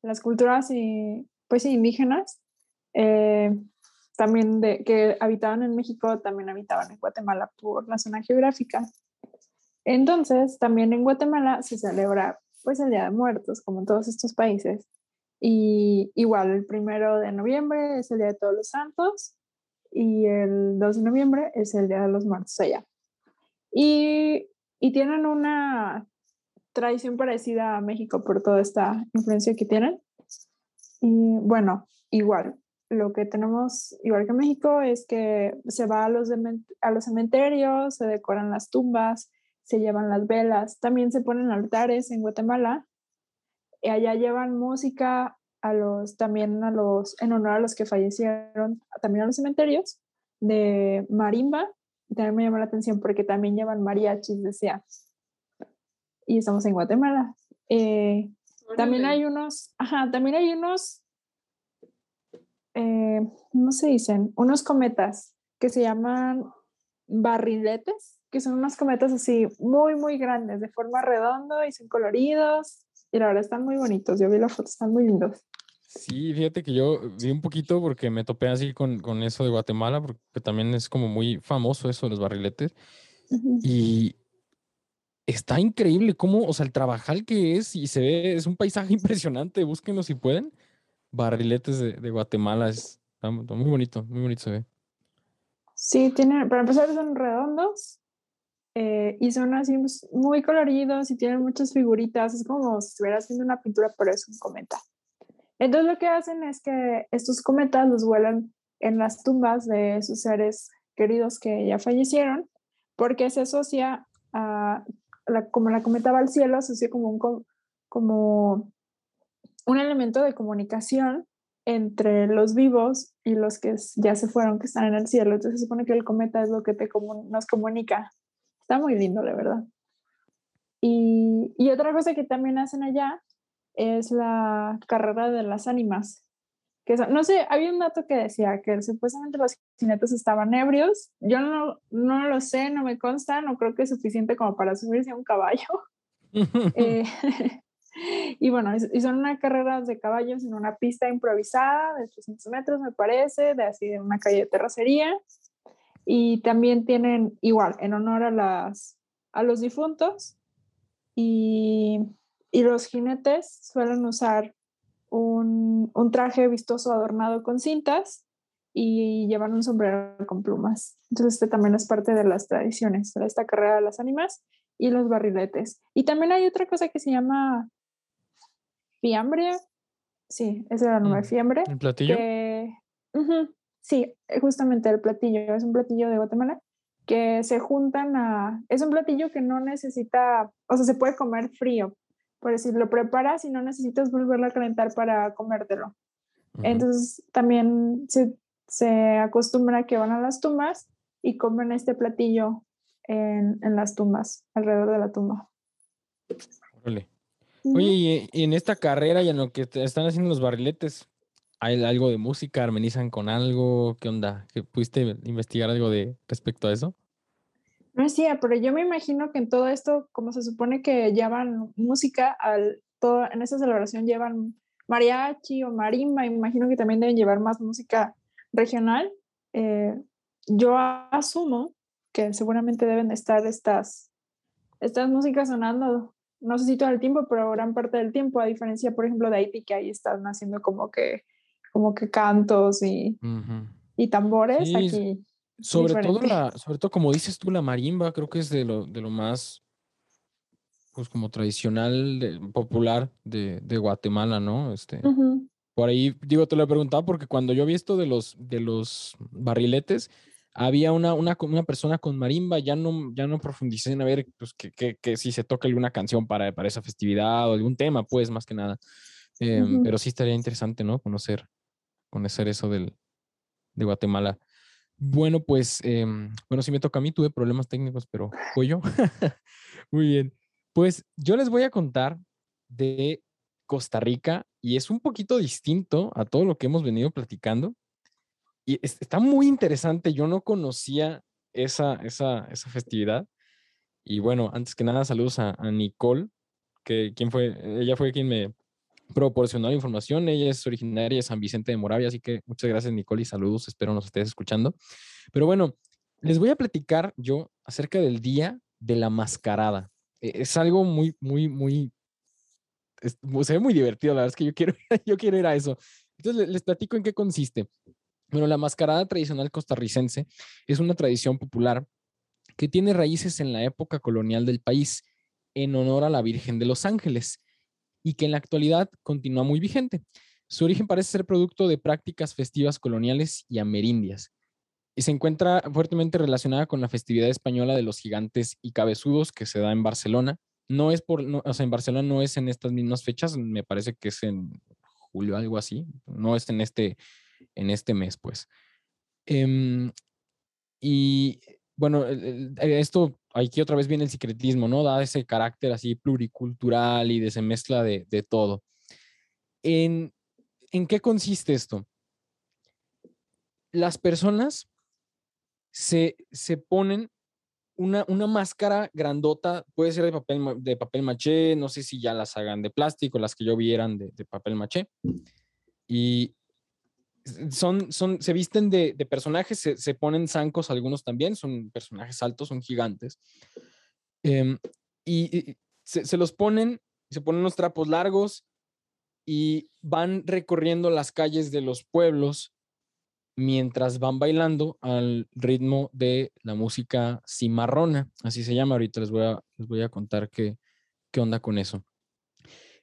las culturas y, pues, indígenas eh, también de, que habitaban en México también habitaban en Guatemala por la zona geográfica. Entonces, también en Guatemala se celebra pues el Día de Muertos, como en todos estos países. Y igual, el primero de noviembre es el Día de Todos los Santos y el 2 de noviembre es el Día de los Muertos allá. Y, y tienen una tradición parecida a México por toda esta influencia que tienen. Y bueno, igual, lo que tenemos, igual que México, es que se va a los, a los cementerios, se decoran las tumbas, se llevan las velas, también se ponen altares en Guatemala y allá llevan música a los, también a los, en honor a los que fallecieron, también a los cementerios de marimba. Y también me llamó la atención porque también llevan mariachis, decía. Y estamos en Guatemala. Eh, también hay unos, ajá, también hay unos, eh, ¿cómo se dicen? Unos cometas que se llaman barriletes, que son unos cometas así muy, muy grandes, de forma redonda y son coloridos. Y la verdad están muy bonitos. Yo vi la foto, están muy lindos. Sí, fíjate que yo vi un poquito porque me topé así con, con eso de Guatemala, porque también es como muy famoso eso de los barriletes. Ujú. Y está increíble cómo, o sea, el trabajal que es y se ve, es un paisaje impresionante. Búsquenlo si pueden. Barriletes de, de Guatemala, es, está, está muy bonito, muy bonito se ve. Sí, tienen, para empezar son redondos eh, y son así mus- muy coloridos y tienen muchas figuritas. Es como si estuviera haciendo una pintura, pero es un cometa. Entonces lo que hacen es que estos cometas los vuelan en las tumbas de sus seres queridos que ya fallecieron, porque se asocia a, como la cometa va al cielo, se asocia como un, co- como un elemento de comunicación entre los vivos y los que ya se fueron, que están en el cielo. Entonces se supone que el cometa es lo que te nos comunica. Está muy lindo, la verdad. Y, y otra cosa que también hacen allá es la carrera de las ánimas. Que son- no sé, había un dato que decía que supuestamente los jinetes estaban ebrios. Yo no, no lo sé, no me consta, no creo que es suficiente como para subirse a un caballo. Eh, y bueno, y son una carrera de caballos en una pista improvisada de 300 metros, me parece, de así de una calle de terracería. Y también tienen, igual, en honor a, las, a los difuntos. Y, y los jinetes suelen usar un, un, traje vistoso adornado con cintas y llevan un sombrero con plumas. Entonces, este también es parte de las tradiciones, de esta carrera de las ánimas y los barriletes. Y también hay otra cosa que se llama fiambre. Sí, ese era el nombre, mm, fiambre. ¿El platillo? sí, justamente el platillo. Es un platillo de Guatemala que se juntan a... Es un platillo que no necesita, o sea, se puede comer frío. Por decir, lo preparas y no necesitas volverlo a calentar para comértelo. Entonces, también se se acostumbra que van a las tumbas y comen este platillo en, en las tumbas, alrededor de la tumba. Oye, y, en esta carrera y en lo que están haciendo los barriletes, ¿hay algo de música? ¿Armonizan con algo? ¿Qué onda? ¿Que ¿Pudiste investigar algo de respecto a eso? No es cierto, pero yo me imagino que en todo esto, como se supone que llevan música, al, todo, en esta celebración llevan mariachi o marimba, imagino que también deben llevar más música regional, eh, yo asumo que seguramente deben estar estas, estas músicas sonando, no sé si todo el tiempo, pero gran parte del tiempo, a diferencia, por ejemplo, de Haití, que ahí están haciendo como que, como que cantos y, y tambores. aquí. Sobre todo, la, sobre todo, como dices tú, la marimba, creo que es de lo, de lo más, pues como tradicional, popular de, de, Guatemala, ¿no? Este, por ahí, digo, te lo he preguntado porque cuando yo vi esto de los, de los barriletes, había una, una, una persona con marimba, ya no, ya no profundicé en a ver pues, que, que, que, si se toca alguna canción para, para esa festividad o algún tema, pues, más que nada. Em, pero sí estaría interesante, ¿no? Conocer, conocer eso del, de Guatemala. Bueno, pues, em, bueno, si me toca a mí, tuve problemas técnicos, pero fue yo. Muy bien. Pues yo les voy a contar de Costa Rica y es un poquito distinto a todo lo que hemos venido platicando. Y está muy interesante. Yo no conocía esa, esa, esa festividad. Y bueno, antes que nada, saludos a, Nicole, que quien fue, ella fue quien me proporcionó la información. Ella es originaria de San Vicente de Moravia, así que muchas gracias, Nicole, y saludos. Espero nos estés escuchando. Pero bueno, les voy a platicar yo acerca del día de la mascarada. E, es algo muy, muy, muy se ve muy divertido, la verdad es que yo quiero, yo quiero ir a eso. Entonces les, platico en qué consiste. Bueno, la mascarada tradicional costarricense es una tradición popular que tiene raíces en la época colonial del país en honor a la Virgen de los Ángeles y que en la actualidad continúa muy vigente. Su origen parece ser producto de prácticas festivas coloniales y amerindias y se encuentra fuertemente relacionada con la festividad española de los gigantes y cabezudos que se da en Barcelona no es por, o sea, en Barcelona no es en estas mismas fechas, me parece que es en julio, algo así, no es en este, en este mes, pues. Em, y bueno, esto, aquí otra vez viene el secretismo, ¿no? Da ese carácter así pluricultural y de se mezcla de, de todo. ¿En, ¿En qué consiste esto? Las personas se, se ponen una, una máscara grandota, puede ser de papel, de papel maché, no sé si ya las hagan de plástico, las que yo vi eran de, de papel maché. Y son, son, se visten de, de personajes, se, se, ponen zancos algunos también, son personajes altos, son gigantes. Em, y, se, se, los ponen, se ponen unos trapos largos y van recorriendo las calles de los pueblos mientras van bailando al ritmo de la música cimarrona, así se llama. Ahorita les voy a, les voy a contar qué, qué onda con eso.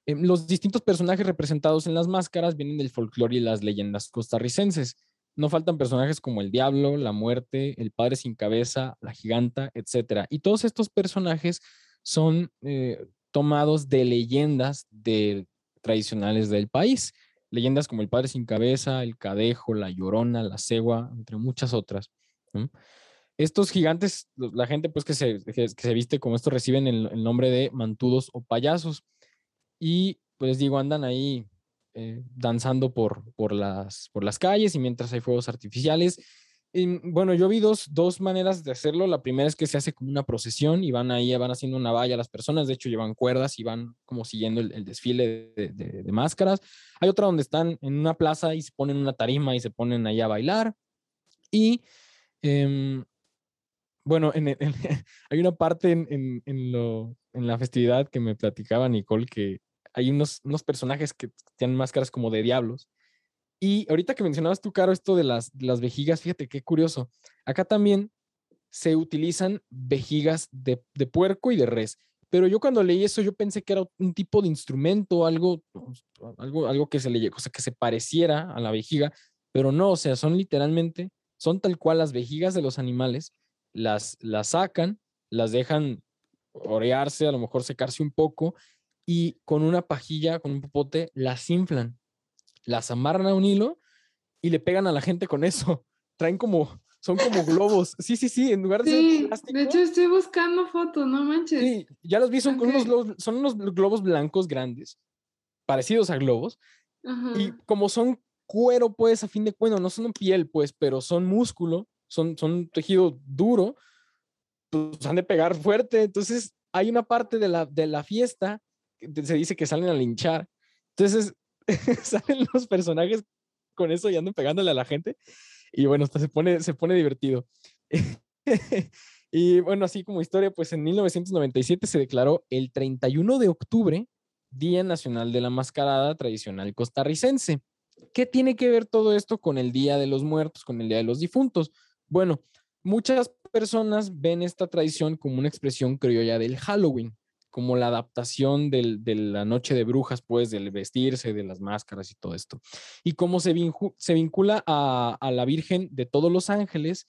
Em, los distintos personajes representados en las máscaras vienen del folclore y las leyendas costarricenses. No faltan personajes como el diablo, la muerte, el padre sin cabeza, la giganta, etc. Y todos estos personajes son eh, tomados de leyendas de, tradicionales del país leyendas como el Padre sin Cabeza, el Cadejo, la Llorona, la Cegua, entre muchas otras. Estos gigantes, la gente pues que se, viste como esto reciben el, nombre de mantudos o payasos. Y pues digo, andan ahí eh, danzando por, por, las, por las calles y mientras hay fuegos artificiales bueno, yo vi dos, dos maneras de hacerlo. La primera es que se hace como una procesión y van ahí, van haciendo una valla las personas. De hecho, llevan cuerdas y van como siguiendo el, desfile de, de, máscaras. Hay otra donde están en una plaza y se ponen una tarima y se ponen ahí a bailar. Y em, bueno, en, hay una parte en, lo, en la festividad que me platicaba Nicole que hay unos, unos personajes que tienen máscaras como de diablos. Y ahorita que mencionabas tú, Caro, esto de las, las vejigas, fíjate qué curioso. Acá también se utilizan vejigas de, de, puerco y de res. Pero yo cuando leí eso, yo pensé que era un tipo de instrumento, algo, algo, algo que se le, o sea, que se pareciera a la vejiga, pero no, o sea, son literalmente, son tal cual las vejigas de los animales, las, las sacan, las dejan orearse, a lo mejor secarse un poco, y con una pajilla, con un popote, las inflan, las amarran a un hilo y le pegan a la gente con eso. Traen como, son como globos. Sí, sí, sí, en lugar de sí, De hecho, estoy buscando fotos, no manches. Sí, ya los vi, son, unos globos, son unos globos blancos grandes, parecidos a globos. Y como son cuero, pues, a fin de cuentas, no son piel, pues, pero son músculo, son, son tejido duro, pues han de pegar fuerte. Entonces, hay una parte de la, de la fiesta, se dice que salen a linchar. Entonces, salen los personajes con eso y andan pegándole a la gente. Y bueno, hasta se pone, se pone divertido. y bueno, así como historia, pues en 1997 se declaró el 31 de octubre Día Nacional de la Mascarada Tradicional Costarricense. ¿Qué tiene que ver todo esto con el Día de los Muertos, con el Día de los Difuntos? Bueno, muchas personas ven esta tradición como una expresión criolla del Halloween como la adaptación de la noche de brujas, pues, del vestirse, de las máscaras y todo esto. Y como se, vincula a, a, la Virgen de todos los ángeles,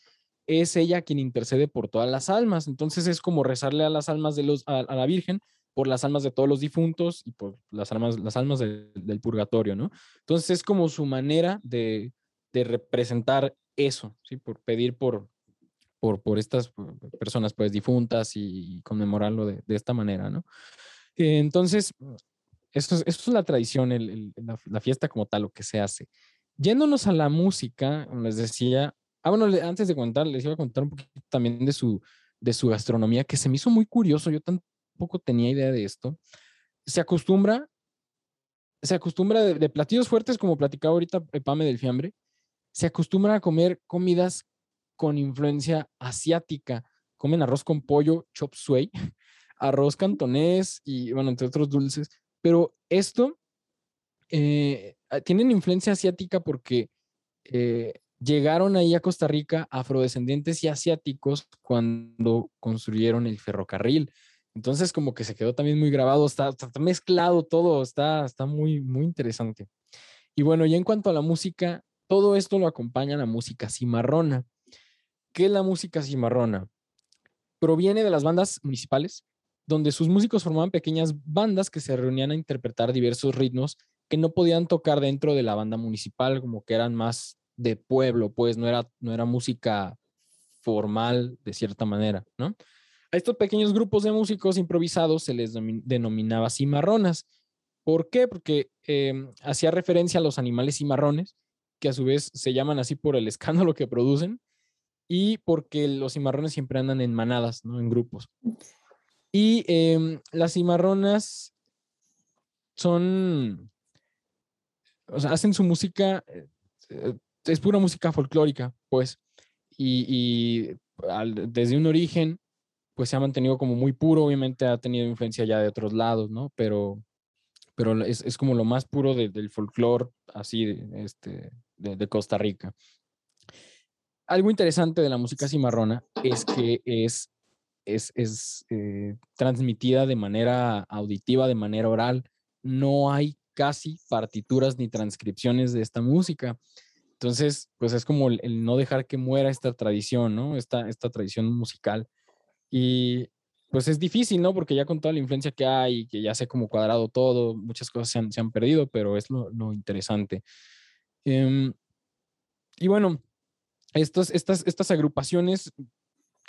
es ella quien intercede por todas las almas. Entonces es como rezarle a las almas de los, a, la Virgen por las almas de todos los difuntos y por las almas, las almas del purgatorio, ¿no? Entonces es como su manera de, de representar eso, ¿sí? Por pedir por, por, estas personas pues difuntas y, conmemorarlo de, esta manera, ¿no? entonces, eso es, es la tradición, la, fiesta como tal, lo que se hace. Yéndonos a la música, les decía, ah, bueno, antes de contar, les iba a contar un poquito también de su, de su gastronomía, que se me hizo muy curioso, yo tampoco tenía idea de esto. Se acostumbra, se acostumbra de, de platillos fuertes, como platicaba ahorita Pame del Fiambre, se acostumbra a comer comidas con influencia asiática. Comen arroz con pollo, chop suey, arroz cantonés y, bueno, entre otros dulces. Pero esto eh, ah, tienen influencia asiática porque eh, llegaron ahí a Costa Rica afrodescendientes y asiáticos cuando construyeron el ferrocarril. Entonces, como que se quedó también muy grabado, está, mezclado todo, está, está muy, muy interesante. Y bueno, ya en cuanto a la música, todo esto lo acompaña la música cimarrona. ¿Qué es la música cimarrona? Proviene de las bandas municipales, donde sus músicos formaban pequeñas bandas que se reunían a interpretar diversos ritmos que no podían tocar dentro de la banda municipal, como que eran más de pueblo, pues no era, no era música formal de cierta manera, ¿no? A estos pequeños grupos de músicos improvisados se les denominaba cimarronas. ¿Por qué? Porque em, hacía referencia a los animales cimarrones, que a su vez se llaman así por el escándalo que producen, y porque los cimarrones siempre andan en manadas, ¿no? En grupos. Y em, las cimarronas son, o sea, hacen su música, eh, eh, es pura música folclórica, pues, y, desde un origen, pues se ha mantenido como muy puro, obviamente ha tenido influencia ya de otros lados, ¿no? Pero, pero es, es como lo más puro del folclore, así, de, este, de Costa Rica algo interesante de la música cimarrona es que es, es, eh, transmitida de manera auditiva, de manera oral. No hay casi partituras ni transcripciones de esta música. Entonces, pues es como el, no dejar que muera esta tradición, ¿no? Esta, esta tradición musical. Y pues es difícil, ¿no? Porque ya con toda la influencia que hay, que ya se ha como cuadrado todo, muchas cosas se han, se han perdido, pero es lo, lo interesante. Em, y bueno, estas, estas agrupaciones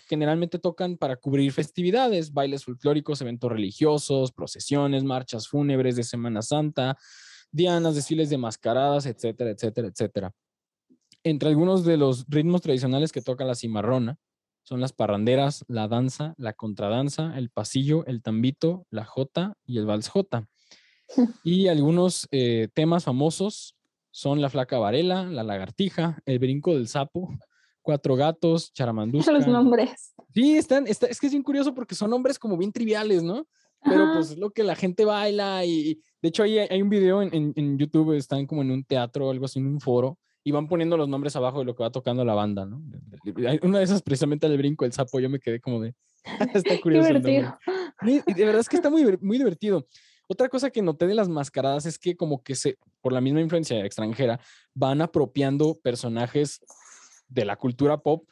generalmente tocan para cubrir festividades, bailes folclóricos, eventos religiosos, procesiones, marchas fúnebres de Semana Santa, dianas, desfiles de mascaradas, etcétera, etcétera, etcétera. Entre algunos de los ritmos tradicionales que toca la cimarrona son las parranderas, la danza, la contradanza, el pasillo, el tambito, la jota y el vals jota. Y algunos eh, temas famosos son la flaca varela, la lagartija, el brinco del sapo, Cuatro Gatos, Charamandusca. Los nombres. Sí, están, está, es que es bien curioso porque son nombres como bien triviales, ¿no? Pero Ajá. pues es lo que la gente baila y de hecho hay, hay un video en, en, en YouTube, están como en un teatro o algo así, en un foro, y van poniendo los nombres abajo de lo que va tocando la banda, ¿no? Una de esas precisamente al brinco, el sapo, yo me quedé como de, está Qué curioso. el nombre". divertido. De verdad es que está muy, muy divertido. Otra cosa que noté de las mascaradas es que como que se, por la misma influencia extranjera, van apropiando personajes de la cultura pop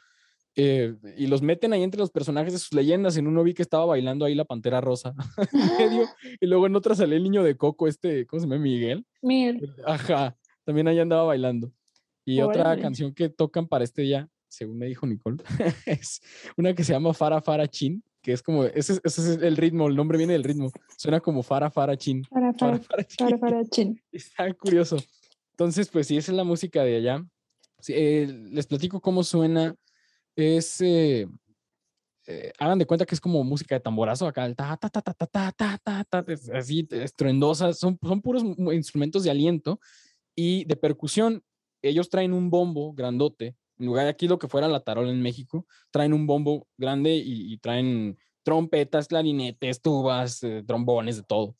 eh, y los meten ahí entre los personajes de sus leyendas. En uno vi que estaba bailando ahí la Pantera Rosa en medio y luego en otra sale el niño de Coco, este, ¿cómo se llama? Miguel. Mil. Ajá, también ahí andaba bailando. Y otra canción que tocan para este día, según me dijo Nicole, es una que se llama Fara Fara Chin, que es como, ese, es- ese es el ritmo, el nombre viene del ritmo. Suena como Fara Fara Chin. Fara Fara chin. Está curioso. Entonces, pues sí, esa es la música de allá. Sí, eh, les platico cómo suena. Es, eh, eh, hagan de cuenta que es como música de tamborazo acá, el ta, ta, ta, ta, ta, ta, ta, ta, así, estruendosas, son, son puros instrumentos de aliento y de percusión. Ellos traen un bombo grandote, en lugar de aquí lo que fuera la tarola en México, traen un bombo grande y, y traen trompetas, clarinetes, tubas, eh, trombones, de todo.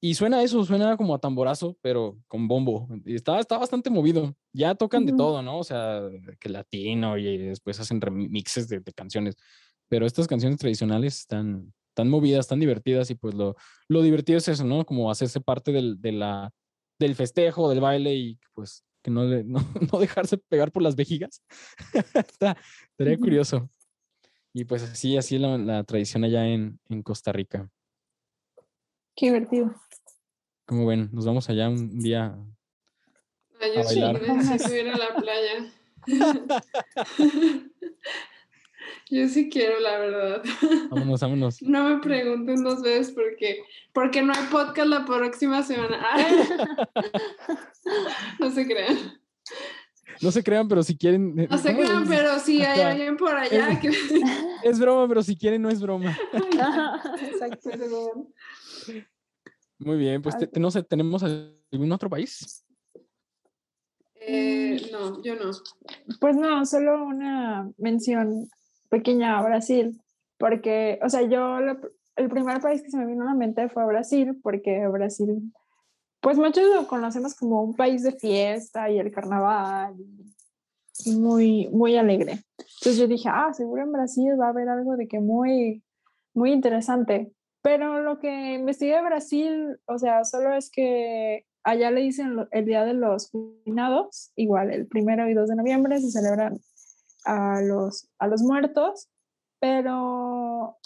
Y suena eso, suena como a tamborazo, pero con bombo. Y está, está bastante movido. Ya tocan de Ujú. todo, ¿no? O sea, que latino y después hacen remixes de, de canciones. Pero estas canciones tradicionales están tan movidas, tan divertidas y pues lo, lo divertido es eso, ¿no? Como hacerse parte del, de la, del festejo, del baile y pues que no, le, no, no dejarse pegar por las vejigas. Está, estaría curioso. Y pues así, así la, la tradición allá en, en Costa Rica. Qué divertido. Como ven, nos vamos allá un día. Ah, yo A sí bailar. necesito ir a la playa. Yo sí quiero, la verdad. Vámonos, vámonos. No me pregunten dos veces porque, porque no hay podcast la próxima semana. No se crean. No se crean, pero si quieren. eh, No se ¿cómo crean, es? pero si hay alguien por allá que... Es broma, pero si quieren, no es broma. Exacto. Muy bien, pues te- no sé, ¿tenemos algún otro país? Eh, no, yo no. Pues no, solo una mención pequeña a Brasil, porque, o sea, yo, el primer país que se me vino a la mente fue Brasil, porque Brasil, pues muchos lo conocemos como un país de fiesta y el carnaval, muy, muy alegre. Entonces yo dije, ah, seguro en Brasil va a haber algo de que muy, muy interesante. Pero lo que investigué de Brasil, o sea, solo es que allá le dicen el Día de los Finados, igual el primero y 2 de noviembre se celebran a los, a los muertos, pero...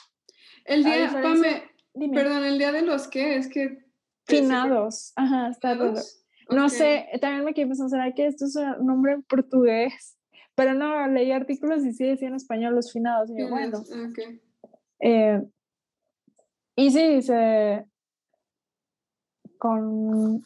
El día, Pame, perdón, el día de los qué, es que... finados, ajá, está. ¿Finados? No sé, también me quedé pensando, ¿será que esto es un nombre en portugués? Pero no, leí artículos y sí decía en español los finados, y yo, bueno, Finados, ok. Eh, y sí, dice con,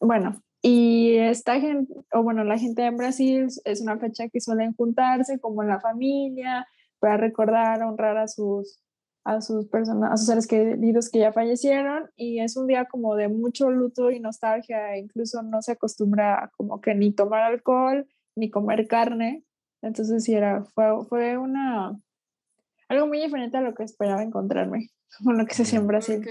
bueno, y esta gente, o bueno, la gente en Brasil es una fecha que suelen juntarse como en la familia para recordar, honrar a sus, a sus personas, a sus seres queridos que ya fallecieron. Y es un día como de mucho luto y nostalgia, incluso no se acostumbra a como que ni tomar alcohol ni comer carne, entonces sí era, fue, fue una, algo muy diferente a lo que esperaba encontrarme con lo que se hacía en Brasil.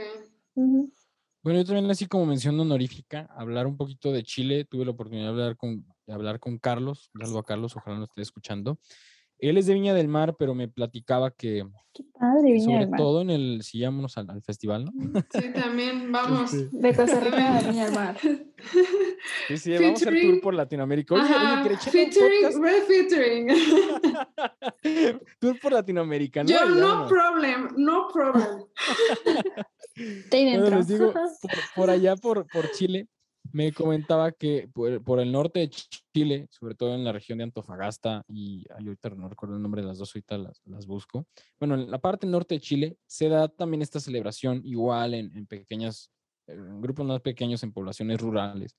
Bueno, yo también así como mención honorífica, hablar un poquito de Chile. Tuve la oportunidad de hablar con, de hablar con Carlos. Saludo a Carlos, ojalá no esté escuchando. Él es de Viña del Mar, pero me platicaba que Qué padre, Viña sobre del Mar. todo en el, si llamamos al, al festival, ¿no? Sí, también, vamos. Este, De Costa Rica a Viña del Mar. Sí, sí, vamos a hacer tour Featuring- por Latinoamérica. Oye, Ajá, oye, featuring, featuring. tour por Latinoamérica, ¿no? Yo, no vámonos. problem, no problem. Bueno, les digo, por, por allá, por, por Chile, me comentaba que por, por el norte de Ch- Chile, sobre todo en la región de Antofagasta, y ay, ahorita no recuerdo el nombre de las dos, ahorita las, las busco. Bueno, en la parte norte de Chile se da también esta celebración igual en, en pequeñas, en grupos más pequeños, en poblaciones rurales.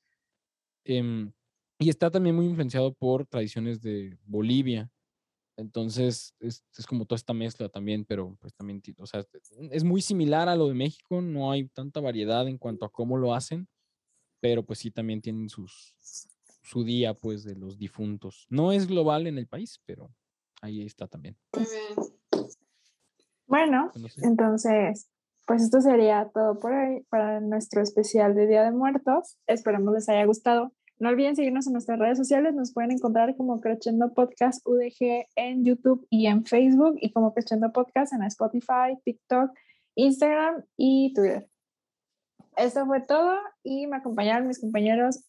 Em, y está también muy influenciado por tradiciones de Bolivia. Entonces, es, es como toda esta mezcla también, pero pues también, o sea, es muy similar a lo de México, no hay tanta variedad en cuanto a cómo lo hacen, pero pues sí también tienen sus, su día, pues, de los difuntos. No es global en el país, pero ahí está también. Muy bien. Bueno, No sé. entonces, pues esto sería todo por hoy para nuestro especial de Día de Muertos. Esperamos les haya gustado. No olviden seguirnos en nuestras redes sociales. Nos pueden encontrar como Crescendo Podcast UDG en YouTube y en Facebook y como Crescendo Podcast en Spotify, TikTok, Instagram y Twitter. Esto fue todo y me acompañaron mis compañeros.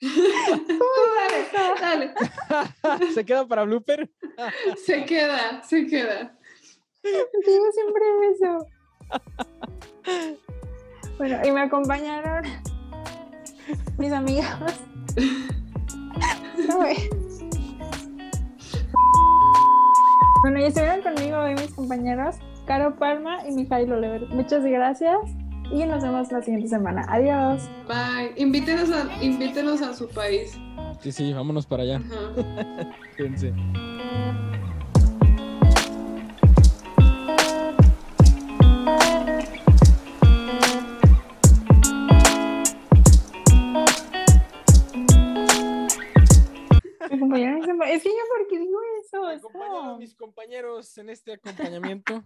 dale, dale. ¿Se queda para blooper? Se queda, se queda. Digo siempre eso. Bueno, y me acompañaron mis amigos. Bueno, y estuvieron conmigo hoy mis compañeros Caro Palma y Mijail Olever. Muchas gracias y nos vemos la siguiente semana. Adiós. Bye. Invítenos a, invítenos a su país. Sí, sí, vámonos para allá. Fíjense. Es que yo, ¿por qué digo eso? Acompañaron como- mis compañeros en este acompañamiento.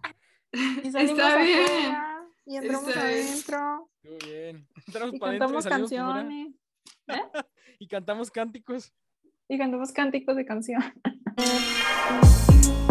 Y salimos Está bien. afuera, Y entramos Está bien. adentro. Estuvo bien. Entramos Y para adentro y cantamos canciones. Y cantamos cánticos. Y cantamos cánticos de canción.